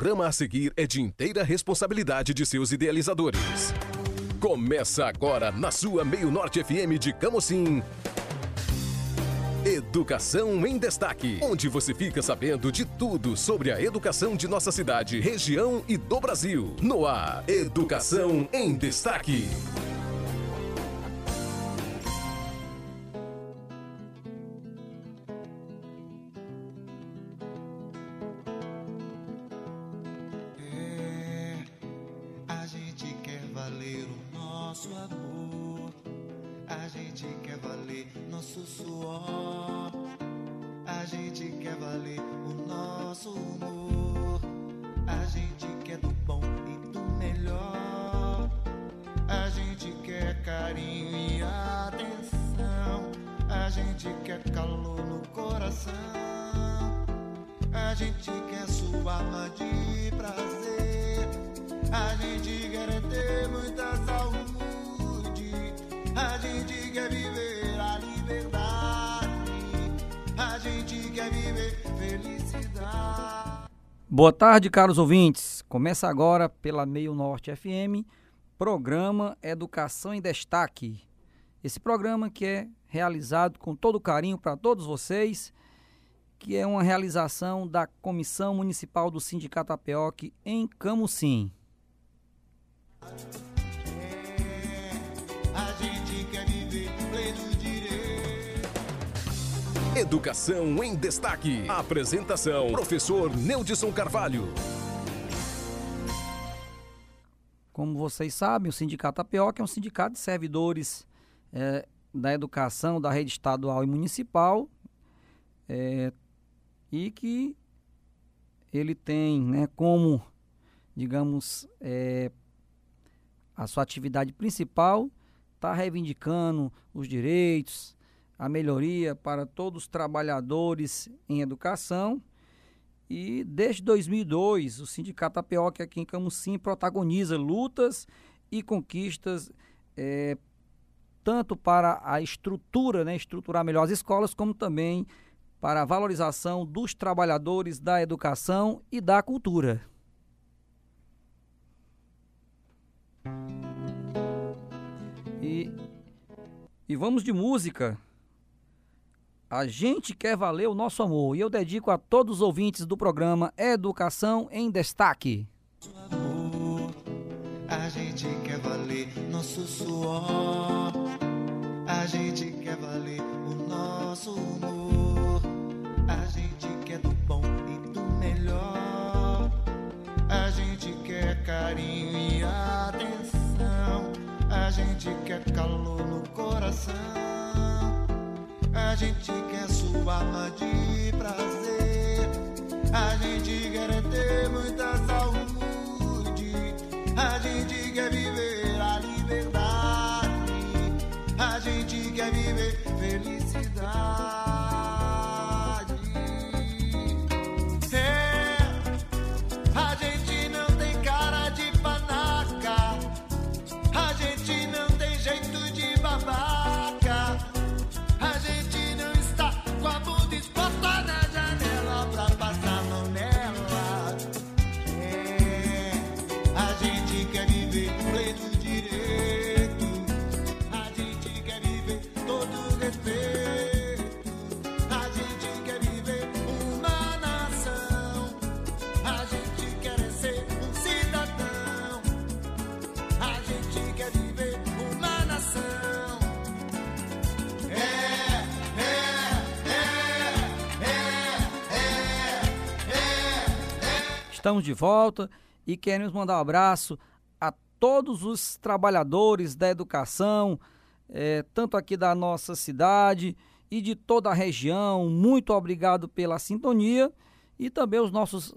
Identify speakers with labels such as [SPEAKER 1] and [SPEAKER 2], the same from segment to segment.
[SPEAKER 1] programa a seguir é de inteira responsabilidade de seus idealizadores. Começa agora na sua Meio Norte FM de Camocim. Educação em Destaque, onde você fica sabendo de tudo sobre a educação de nossa cidade, região e do Brasil. No ar, Educação em Destaque.
[SPEAKER 2] Carinho e atenção. A gente quer calor no coração. A gente quer sua alma de prazer. A gente quer ter muita saúde. A gente quer viver a liberdade. A gente quer viver felicidade.
[SPEAKER 3] Boa tarde, caros ouvintes. Começa agora pela Meio Norte FM, programa Educação em Destaque. Esse programa que é realizado com todo carinho para todos vocês, que é uma realização da Comissão Municipal do Sindicato Apeoc em Camusim.
[SPEAKER 2] Direito.
[SPEAKER 1] Educação em Destaque. Apresentação: Professor Neudson Carvalho.
[SPEAKER 3] Como vocês sabem, o Sindicato Apeoc é um sindicato de servidores eh, da educação da rede estadual e municipal eh, e que ele tem né, como, digamos, eh, a sua atividade principal está reivindicando os direitos, a melhoria para todos os trabalhadores em educação. E desde 2002, o Sindicato Apeoc aqui em Camusim protagoniza lutas e conquistas eh, tanto para a estrutura, né, estruturar melhor as escolas, como também para a valorização dos trabalhadores da educação e da cultura. E, e vamos de música. A gente quer valer o nosso amor. E eu dedico a todos os ouvintes do programa Educação em Destaque.
[SPEAKER 2] amor. A gente quer valer nosso suor. A gente quer valer o nosso humor. A gente quer do bom e do melhor. A gente quer carinho e atenção. A gente quer calor no coração. A gente quer sua alma de prazer. A gente quer ter muita saúde.
[SPEAKER 3] Estamos de volta e queremos mandar um abraço a todos os trabalhadores da educação, eh, tanto aqui da nossa cidade e de toda a região. Muito obrigado pela sintonia e também os nossos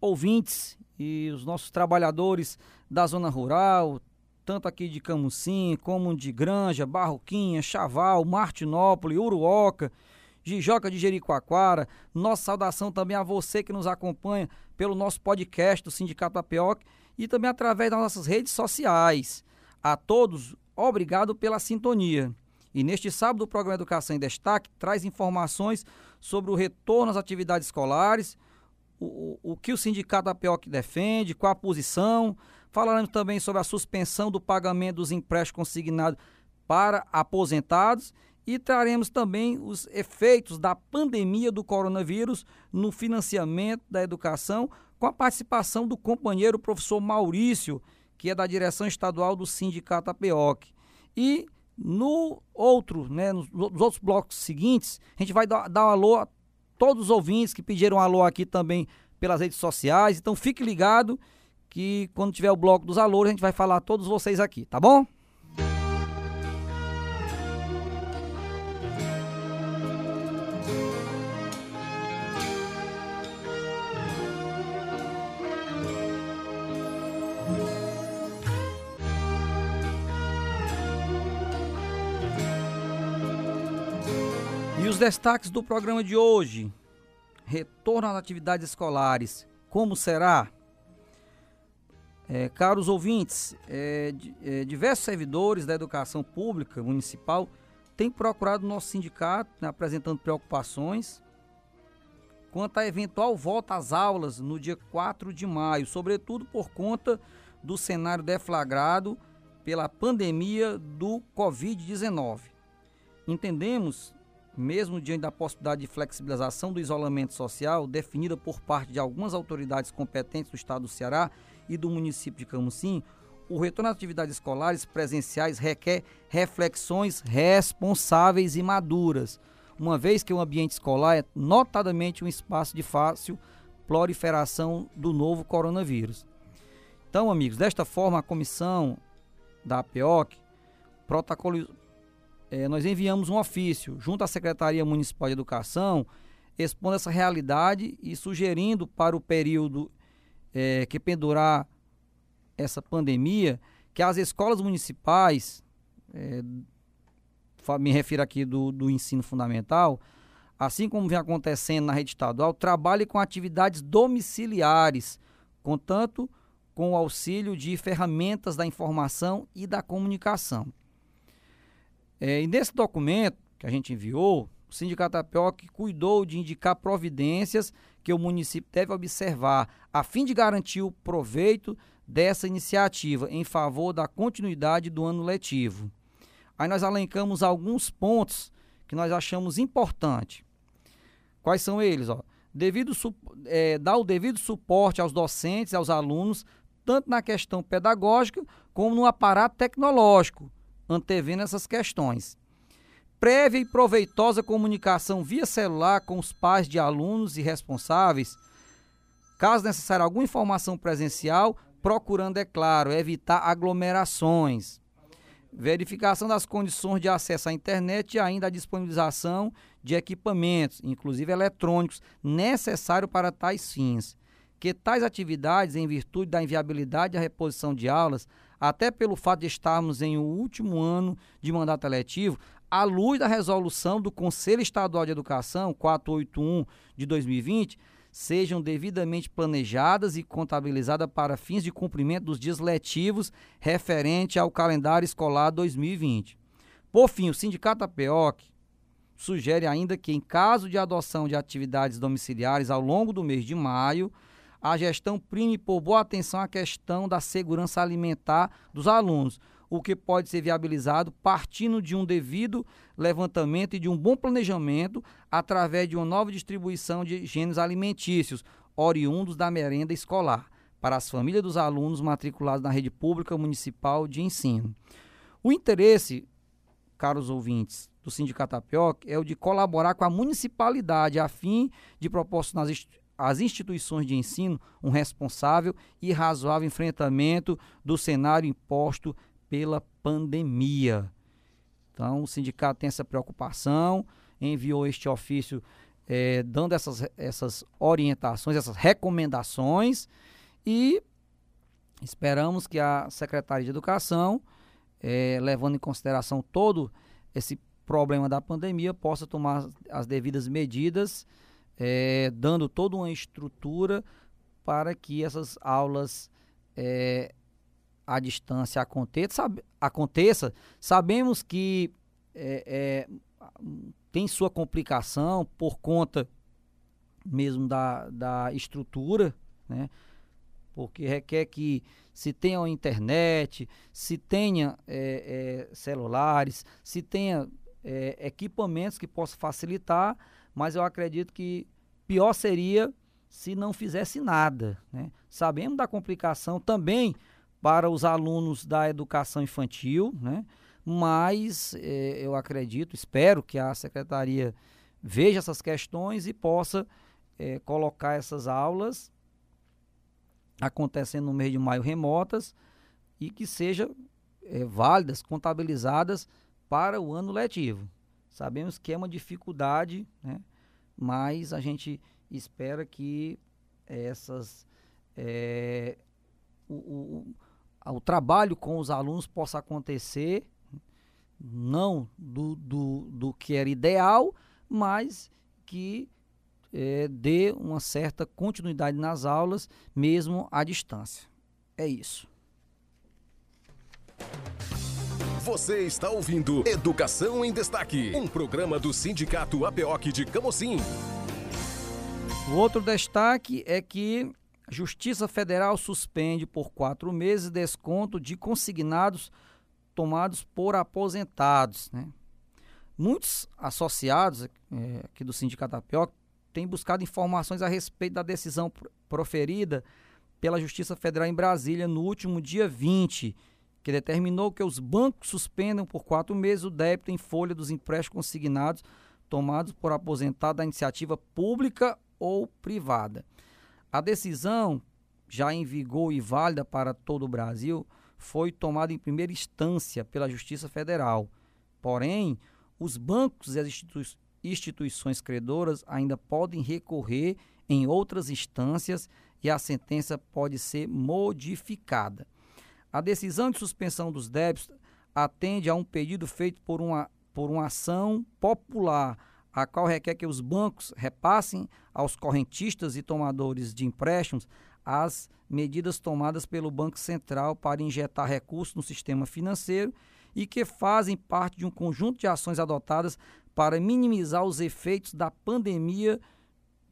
[SPEAKER 3] ouvintes e os nossos trabalhadores da zona rural, tanto aqui de Camusim, como de Granja, Barroquinha, Chaval, Martinópolis, Uruoca, Jijoca de Jericoacoara. Nossa saudação também a você que nos acompanha pelo nosso podcast do Sindicato Apioc e também através das nossas redes sociais. A todos, obrigado pela sintonia. E neste sábado, o programa Educação em Destaque traz informações sobre o retorno às atividades escolares, o, o que o sindicato da PEOC defende, qual a posição. Falaremos também sobre a suspensão do pagamento dos empréstimos consignados para aposentados e traremos também os efeitos da pandemia do coronavírus no financiamento da educação, com a participação do companheiro professor Maurício, que é da direção estadual do Sindicato APEOC. E no outro, né, nos, outros blocos seguintes, a gente vai dar, um alô a todos os ouvintes que pediram alô aqui também pelas redes sociais. Então fique ligado que quando tiver o bloco dos alôs, a gente vai falar a todos vocês aqui, tá bom? Os destaques do programa de hoje. Retorno às atividades escolares. Como será? É, caros ouvintes, é, é, diversos servidores da educação pública municipal têm procurado nosso sindicato, né, apresentando preocupações quanto à eventual volta às aulas no dia 4 de maio, sobretudo por conta do cenário deflagrado pela pandemia do Covid-19. Entendemos mesmo diante da possibilidade de flexibilização do isolamento social definida por parte de algumas autoridades competentes do estado do Ceará e do município de Camusim, o retorno às atividades escolares presenciais requer reflexões responsáveis e maduras, uma vez que o ambiente escolar é notadamente um espaço de fácil proliferação do novo coronavírus. Então, amigos, desta forma a comissão da APOC é, nós enviamos um ofício junto à Secretaria Municipal de Educação, expondo essa realidade e sugerindo para o período é, que pendurar essa pandemia, que as escolas municipais, é, me refiro aqui do, do ensino fundamental, assim como vem acontecendo na rede estadual, trabalhem com atividades domiciliares, contanto com o auxílio de ferramentas da informação e da comunicação. É, e nesse documento que a gente enviou, o Sindicato Apioc cuidou de indicar providências que o município deve observar a fim de garantir o proveito dessa iniciativa em favor da continuidade do ano letivo. Aí nós alencamos alguns pontos que nós achamos importantes. Quais são eles? Ó? Devido, é, dar o devido suporte aos docentes aos alunos, tanto na questão pedagógica como no aparato tecnológico, antevendo essas questões. Prévia e proveitosa comunicação via celular com os pais de alunos e responsáveis. Caso necessário alguma informação presencial, procurando, é claro, evitar aglomerações. Verificação das condições de acesso à internet e ainda a disponibilização de equipamentos, inclusive eletrônicos, necessário para tais fins. Que tais atividades, em virtude da inviabilidade da reposição de aulas, até pelo fato de estarmos em um último ano de mandato eletivo, à luz da resolução do Conselho Estadual de Educação 481 de 2020, sejam devidamente planejadas e contabilizadas para fins de cumprimento dos dias letivos referente ao calendário escolar 2020. Por fim, o Sindicato APEOC sugere ainda que, em caso de adoção de atividades domiciliares ao longo do mês de maio, a gestão prime por boa atenção à questão da segurança alimentar dos alunos, o que pode ser viabilizado partindo de um devido levantamento e de um bom planejamento através de uma nova distribuição de gêneros alimentícios oriundos da merenda escolar para as famílias dos alunos matriculados na rede pública municipal de ensino. O interesse, caros ouvintes, do Sindicato Apioc é o de colaborar com a municipalidade a fim de proporcionar às instituições de ensino um responsável e razoável enfrentamento do cenário imposto pela pandemia. Então, o sindicato tem essa preocupação, enviou este ofício é, dando essas, essas orientações, essas recomendações e esperamos que a Secretaria de Educação, é, levando em consideração todo esse problema da pandemia, possa tomar as devidas medidas é, dando toda uma estrutura para que essas aulas é, à distância aconteça. Sabe, aconteça. Sabemos que é, é tem sua complicação por conta mesmo da, da estrutura, né? porque requer que se tenha internet, se tenha é, é, celulares, se tenha é, equipamentos que possam facilitar, mas eu acredito que pior seria se não fizesse nada. Né? Sabemos da complicação também para os alunos da educação infantil, né? mas eh, eu acredito, espero que a secretaria veja essas questões e possa eh, colocar essas aulas acontecendo no mês de maio remotas e que sejam eh, válidas, contabilizadas para o ano letivo. Sabemos que é uma dificuldade, né? mas a gente espera que essas é, o, o, o, trabalho com os alunos possa acontecer não do, do, do que era ideal, mas que é, dê uma certa continuidade nas aulas, mesmo à distância. É isso.
[SPEAKER 1] Você está ouvindo Educação em Destaque, um programa do Sindicato APOC de Camocim.
[SPEAKER 3] O outro destaque é que a Justiça Federal suspende por quatro meses desconto de consignados tomados por aposentados. Né? Muitos associados é, aqui do Sindicato APOC têm buscado informações a respeito da decisão proferida pela Justiça Federal em Brasília no último dia 20, que determinou que os bancos suspendam por quatro meses o débito em folha dos empréstimos consignados tomados por aposentado da iniciativa pública ou privada. A decisão, já em vigor e válida para todo o Brasil, foi tomada em primeira instância pela Justiça Federal. Porém, os bancos e as institui instituições credoras ainda podem recorrer em outras instâncias e a sentença pode ser modificada. A decisão de suspensão dos débitos atende a um pedido feito por uma, por uma ação popular a qual requer que os bancos repassem aos correntistas e tomadores de empréstimos as medidas tomadas pelo Banco Central para injetar recursos no sistema financeiro e que fazem parte de um conjunto de ações adotadas para minimizar os efeitos da pandemia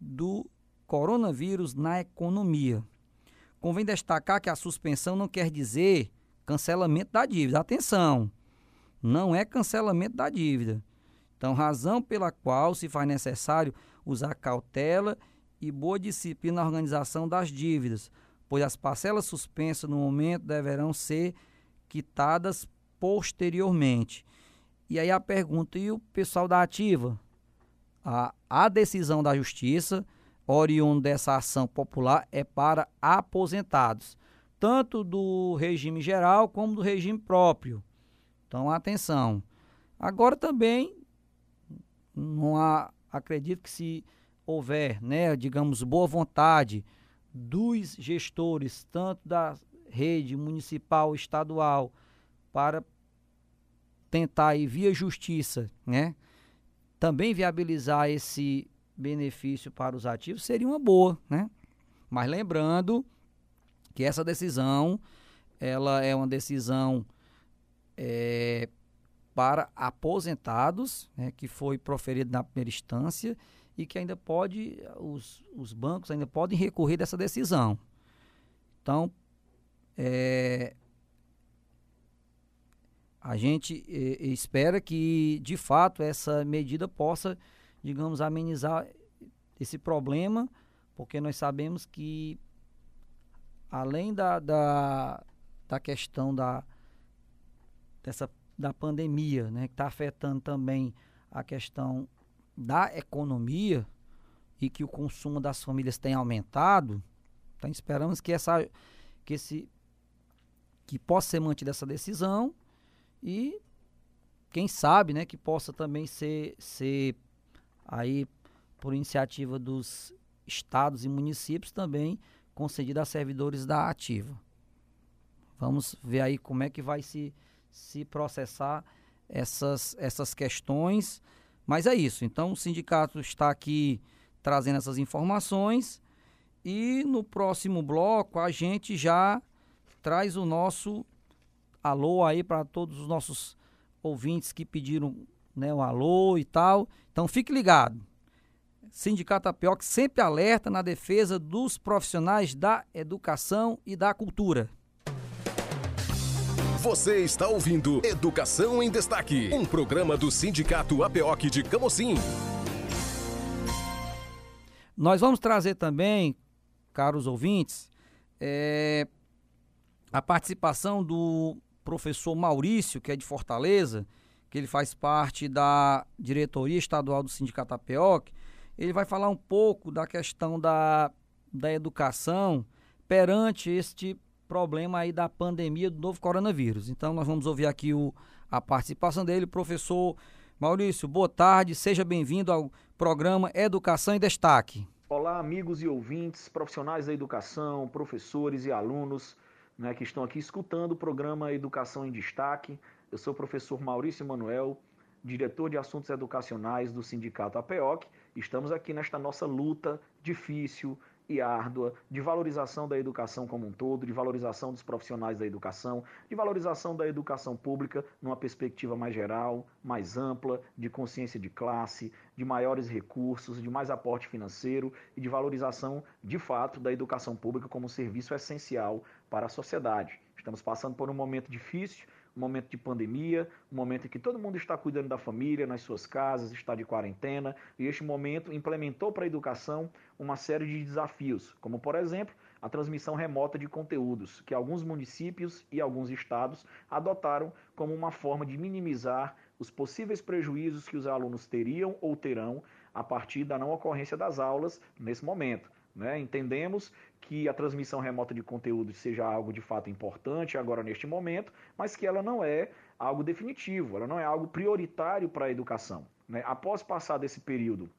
[SPEAKER 3] do coronavírus na economia. Convém destacar que a suspensão não quer dizer cancelamento da dívida. Atenção, não é cancelamento da dívida. Então, razão pela qual se faz necessário usar cautela e boa disciplina na organização das dívidas, pois as parcelas suspensas no momento deverão ser quitadas posteriormente. E aí a pergunta, e o pessoal da ativa? A, a decisão da justiça, oriundo dessa ação popular, é para aposentados, tanto do regime geral como do regime próprio. Então, atenção. Agora também não há, acredito que se houver, né, digamos, boa vontade dos gestores, tanto da rede municipal, estadual, para tentar ir via justiça, né, também viabilizar esse benefício para os ativos, seria uma boa, né? Mas lembrando que essa decisão, ela é uma decisão é, para aposentados, né, que foi proferido na primeira instância e que ainda pode, os, os bancos ainda podem recorrer dessa decisão. Então, é, a gente é, espera que, de fato, essa medida possa, digamos, amenizar esse problema, porque nós sabemos que, além da, da, da questão da, dessa da pandemia, né, que está afetando também a questão da economia e que o consumo das famílias tem aumentado, então esperamos que essa que esse que possa ser mantida essa decisão e quem sabe, né, que possa também ser ser aí por iniciativa dos estados e municípios também concedida a servidores da ativa. Vamos ver aí como é que vai se se processar essas, essas questões. Mas é isso. Então, o sindicato está aqui trazendo essas informações e no próximo bloco a gente já traz o nosso alô aí para todos os nossos ouvintes que pediram né, o alô e tal. Então, fique ligado. Sindicato Apioc sempre alerta na defesa dos profissionais da educação e da cultura.
[SPEAKER 1] Você está ouvindo Educação em Destaque, um programa do Sindicato APOC de Camocim.
[SPEAKER 3] Nós vamos trazer também, caros ouvintes, é, a participação do professor Maurício, que é de Fortaleza, que ele faz parte da diretoria estadual do Sindicato APOC. Ele vai falar um pouco da questão da, da educação perante este problema aí da pandemia do novo coronavírus. Então nós vamos ouvir aqui o, a participação dele, professor Maurício. Boa tarde, seja bem-vindo ao programa Educação em Destaque.
[SPEAKER 4] Olá, amigos e ouvintes, profissionais da educação, professores e alunos né, que estão aqui escutando o programa Educação em Destaque. Eu sou o professor Maurício Manuel, diretor de assuntos educacionais do Sindicato APEOC. Estamos aqui nesta nossa luta difícil, e árdua de valorização da educação como um todo, de valorização dos profissionais da educação, de valorização da educação pública numa perspectiva mais geral, mais ampla, de consciência de classe, de maiores recursos, de mais aporte financeiro e de valorização, de fato, da educação pública como um serviço essencial para a sociedade. Estamos passando por um momento difícil, um momento de pandemia, um momento em que todo mundo está cuidando da família, nas suas casas, está de quarentena, e este momento implementou para a educação uma série de desafios, como por exemplo, a transmissão remota de conteúdos, que alguns municípios e alguns estados adotaram como uma forma de minimizar os possíveis prejuízos que os alunos teriam ou terão a partir da não ocorrência das aulas nesse momento. Né? Entendemos que a transmissão remota de conteúdo seja algo de fato importante agora neste momento, mas que ela não é algo definitivo, ela não é algo prioritário para a educação. Né? Após passar desse período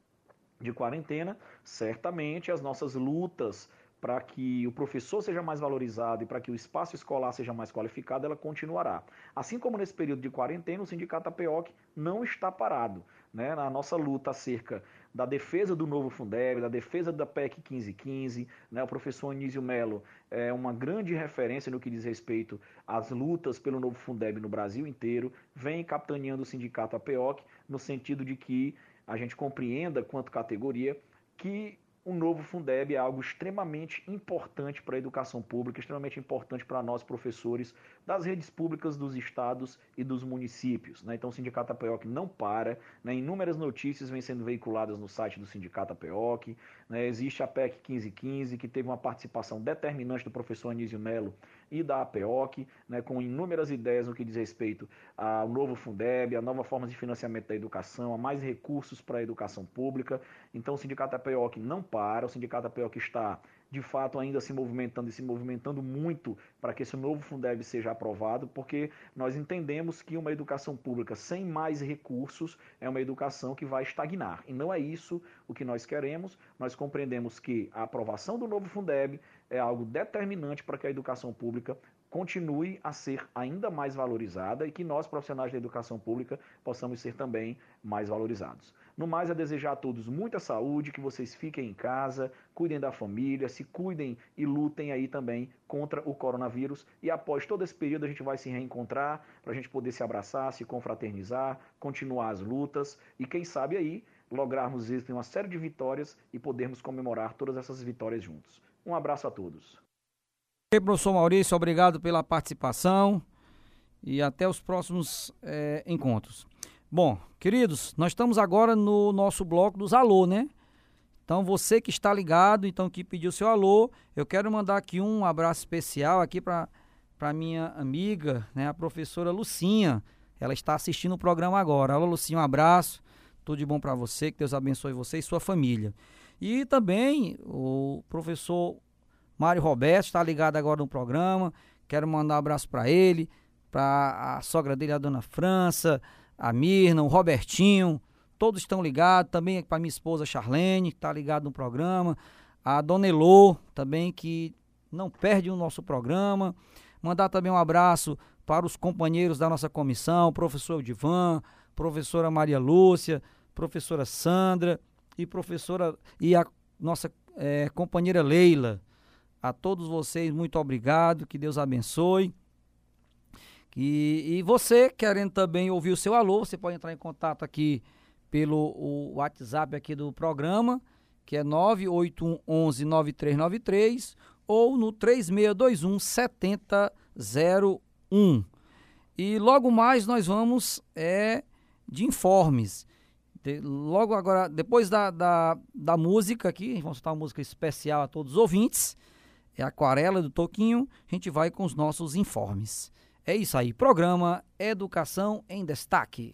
[SPEAKER 4] de quarentena, certamente as nossas lutas para que o professor seja mais valorizado e para que o espaço escolar seja mais qualificado, ela continuará. Assim como nesse período de quarentena, o Sindicato APOC não está parado. Né? Na nossa luta acerca da defesa do novo Fundeb, da defesa da PEC 1515, né? o professor Anísio Melo é uma grande referência no que diz respeito às lutas pelo novo Fundeb no Brasil inteiro, vem capitaneando o Sindicato APOC no sentido de que a gente compreenda, quanto categoria, que o novo Fundeb é algo extremamente importante para a educação pública, extremamente importante para nós professores das redes públicas dos estados e dos municípios. Né? Então o Sindicato APEOC não para, né? inúmeras notícias vêm sendo veiculadas no site do Sindicato APEOC, né? existe a PEC 1515, que teve uma participação determinante do professor Anísio Melo e da APEOC, né? com inúmeras ideias no que diz respeito ao novo Fundeb, a nova forma de financiamento da educação, a mais recursos para a educação pública. Então o Sindicato APEOC não para, o Sindicato APEOC está de fato ainda se movimentando e se movimentando muito para que esse novo Fundeb seja aprovado, porque nós entendemos que uma educação pública sem mais recursos é uma educação que vai estagnar. E não é isso o que nós queremos. Nós compreendemos que a aprovação do novo Fundeb é algo determinante para que a educação pública continue a ser ainda mais valorizada e que nós, profissionais da educação pública, possamos ser também mais valorizados. No mais, é desejar a todos muita saúde, que vocês fiquem em casa, cuidem da família, se cuidem e lutem aí também contra o coronavírus. E após todo esse período, a gente vai se reencontrar para a gente poder se abraçar, se confraternizar, continuar as lutas e, quem sabe aí, lograrmos êxito em uma série de vitórias e podermos comemorar todas essas vitórias juntos. Um abraço a todos.
[SPEAKER 3] Professor Maurício, obrigado pela participação e até os próximos é, encontros. Bom, queridos, nós estamos agora no nosso bloco dos alô, né? Então você que está ligado, então que pediu seu alô, eu quero mandar aqui um abraço especial aqui para para minha amiga, né, a professora Lucinha. Ela está assistindo o programa agora. Alô Lucinha, um abraço. Tudo de bom para você, que Deus abençoe você e sua família. E também o professor Mário Roberto está ligado agora no programa. Quero mandar um abraço para ele, para a sogra dele, a dona França, a Mirna, o Robertinho. Todos estão ligados. Também para minha esposa Charlene, que está ligado no programa. A dona Elô, também, que não perde o nosso programa. Mandar também um abraço para os companheiros da nossa comissão, professor Divan, professora Maria Lúcia, professora Sandra e professora e a nossa é, companheira Leila. A todos vocês, muito obrigado, que Deus abençoe. E, e você, querendo também ouvir o seu alô, você pode entrar em contato aqui pelo o WhatsApp aqui do programa, que é 98111 9393 ou no 3621 7001. E logo mais nós vamos é de informes. De, logo agora, depois da, da, da música aqui, vamos soltar uma música especial a todos os ouvintes. É Aquarela do Toquinho. A gente vai com os nossos informes. É isso aí. Programa Educação em Destaque.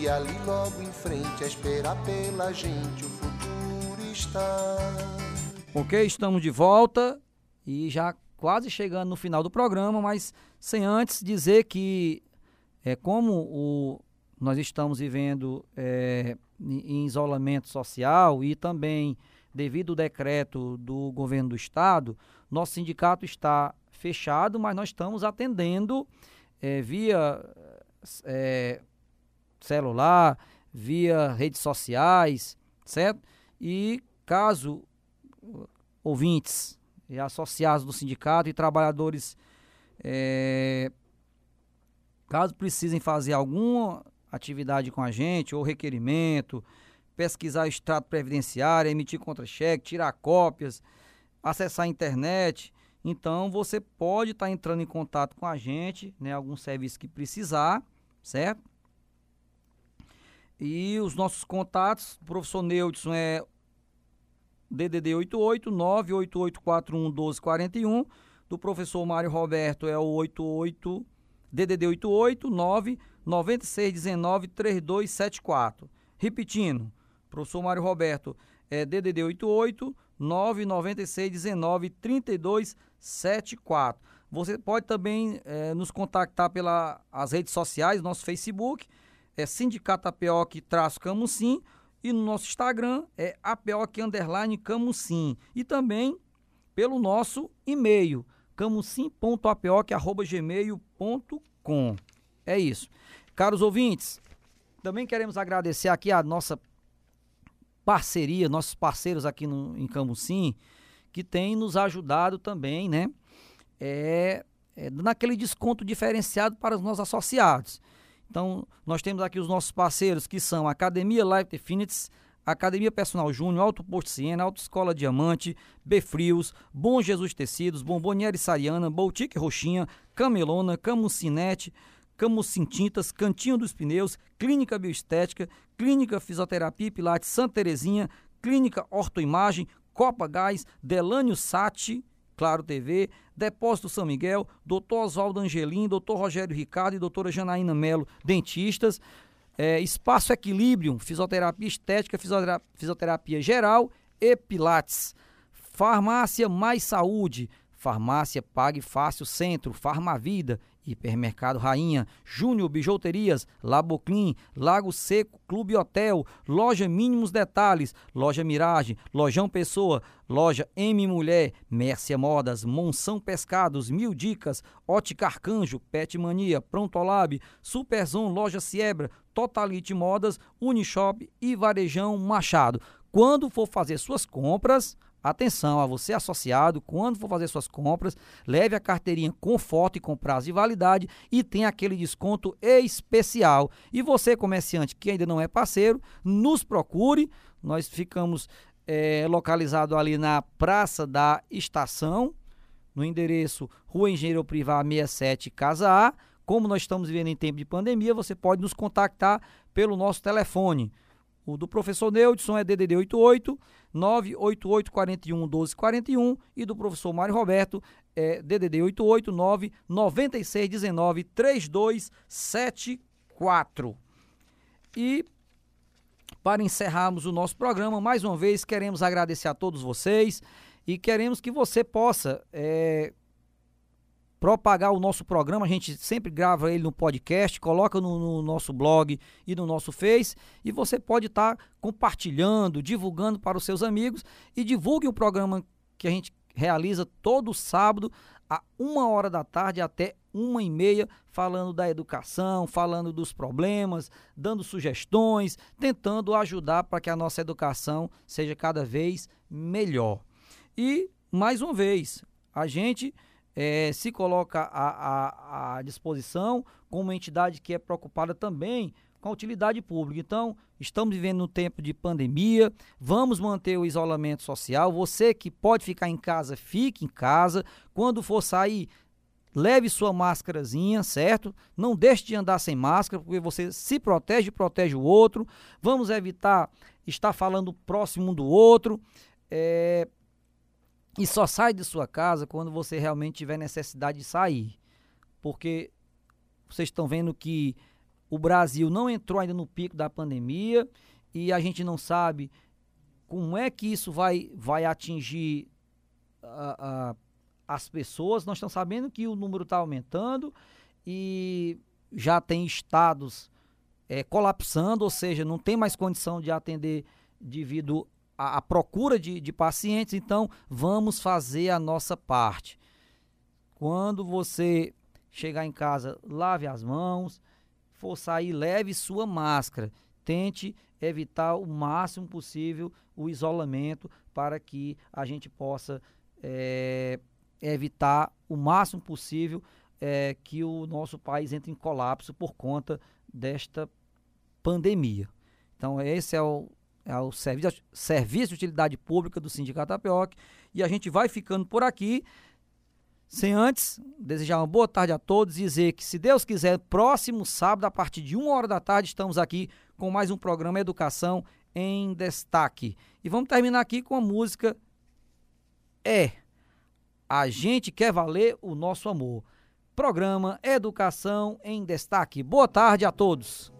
[SPEAKER 5] E ali logo em frente a esperar pela gente o futuro está.
[SPEAKER 3] Ok, estamos de volta e já quase chegando no final do programa, mas sem antes dizer que é como o, nós estamos vivendo é, em isolamento social e também devido ao decreto do governo do estado, nosso sindicato está fechado, mas nós estamos atendendo é, via é, celular, via redes sociais, certo? E caso ouvintes e associados do sindicato e trabalhadores, é, caso precisem fazer alguma atividade com a gente, ou requerimento, pesquisar o extrato previdenciário, emitir contra-cheque, tirar cópias, acessar a internet, então você pode estar tá entrando em contato com a gente, né, algum serviço que precisar, certo? E os nossos contatos, o professor Neudson é DDD 88 98841 1241, do professor Mário Roberto é o 88 DDD 88 9 9619 3274. Repetindo, professor Mário Roberto é DDD 88 99619 3274. Você pode também é, nos contactar pelas redes sociais, nosso Facebook, é Sindicato Apeoc traço Camusim e no nosso Instagram é apeoc underline camusim e também pelo nosso e-mail camusim.apeoc@gmail.com. É isso. Caros ouvintes, também queremos agradecer aqui a nossa parceria, nossos parceiros aqui no, em Camusim, que tem nos ajudado também, né? É, é, naquele desconto diferenciado para os nossos associados. Então, nós temos aqui os nossos parceiros que são a Academia Life Definites, Academia Personal Júnior, Alto Posto Siena, Autoescola Diamante, Befrios, Bom Jesus Tecidos, Bomboniere Sariana, Boutique Roxinha, Camelona, Camucinete, Camucin Tintas, Cantinho dos Pneus, Clínica Bioestética, Clínica Fisioterapia e Pilates Santa Terezinha, Clínica Ortoimagem, Copa Gás, Delânio Sati, Claro TV, Depósito São Miguel, Dr. Oswaldo Angelim, Dr. Rogério Ricardo e doutora Janaína Melo, dentistas, é, Espaço Equilibrium, fisioterapia estética, fisioterapia, fisioterapia geral e pilates. Farmácia Mais Saúde, Farmácia Pague Fácil Centro, Farmavida, Hipermercado Rainha, Júnior Bijuterias, Laboclin, Lago Seco, Clube Hotel, Loja Mínimos Detalhes, Loja Mirage, Lojão Pessoa, Loja M Mulher, Mércia Modas, Monção Pescados, Mil Dicas, Ótica Arcanjo, Pet Mania, Prontolab, Superzon, Loja Siebra, Totalite Modas, Unishop e Varejão Machado. Quando for fazer suas compras, Atenção a você associado, quando for fazer suas compras, leve a carteirinha com foto e com prazo de validade e tem aquele desconto especial. E você, comerciante que ainda não é parceiro, nos procure. Nós ficamos é, localizados ali na Praça da Estação, no endereço Rua Engenheiro Privado 67, Casa A. Como nós estamos vivendo em tempo de pandemia, você pode nos contactar pelo nosso telefone. O do professor Neudson é DDD 88 988 41 1241 e do professor Mário Roberto é DDD 889 9619 3274. E para encerrarmos o nosso programa, mais uma vez queremos agradecer a todos vocês e queremos que você possa é, propagar o nosso programa. A gente sempre grava ele no podcast, coloca no, no nosso blog e no nosso Face. E você pode estar tá compartilhando, divulgando para os seus amigos. E divulgue o programa que a gente realiza todo sábado, a uma hora da tarde até uma e meia, falando da educação, falando dos problemas, dando sugestões, tentando ajudar para que a nossa educação seja cada vez melhor. E, mais uma vez, a gente é, se coloca à, à, à disposição como uma entidade que é preocupada também com a utilidade pública. Então, estamos vivendo um tempo de pandemia, vamos manter o isolamento social. Você que pode ficar em casa, fique em casa. Quando for sair, leve sua máscarazinha, certo? Não deixe de andar sem máscara, porque você se protege e protege o outro. Vamos evitar estar falando próximo um do outro. É, e só sai de sua casa quando você realmente tiver necessidade de sair. Porque vocês estão vendo que o Brasil não entrou ainda no pico da pandemia e a gente não sabe como é que isso vai, vai atingir uh, uh, as pessoas. Nós estamos sabendo que o número está aumentando e já tem estados é, colapsando, ou seja, não tem mais condição de atender devido a, a procura de, de pacientes, então vamos fazer a nossa parte. Quando você chegar em casa, lave as mãos, for sair, leve sua máscara. Tente evitar o máximo possível o isolamento para que a gente possa é, evitar o máximo possível é, que o nosso país entre em colapso por conta desta pandemia. Então, esse é o, é o serviço, serviço de utilidade pública do Sindicato Apioc. E a gente vai ficando por aqui. Sem antes desejar uma boa tarde a todos e dizer que, se Deus quiser, próximo sábado, a partir de uma hora da tarde, estamos aqui com mais um programa Educação em Destaque. E vamos terminar aqui com a música É. A gente quer valer o nosso amor. Programa Educação em Destaque. Boa tarde a todos.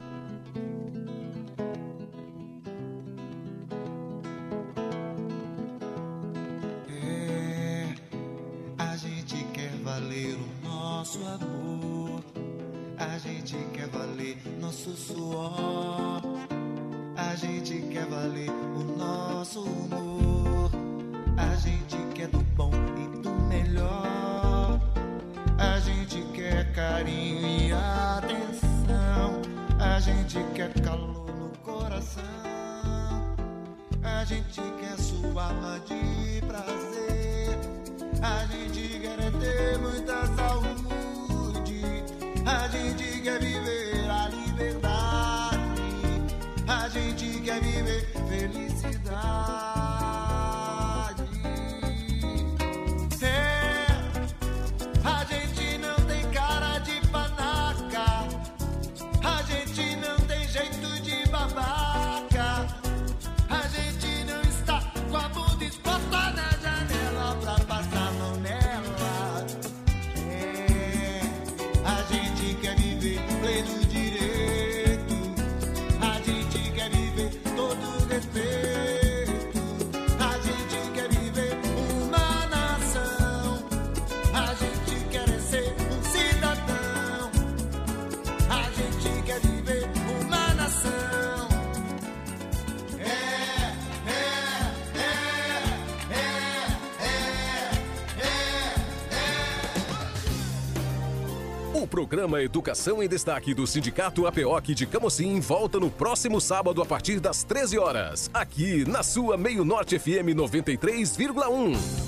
[SPEAKER 2] Nosso suor. A gente quer valer o nosso humor.
[SPEAKER 1] Programa Educação em Destaque do Sindicato APOC de Camocim volta no próximo sábado a partir das 13 horas, aqui na sua Meio Norte FM 93,1.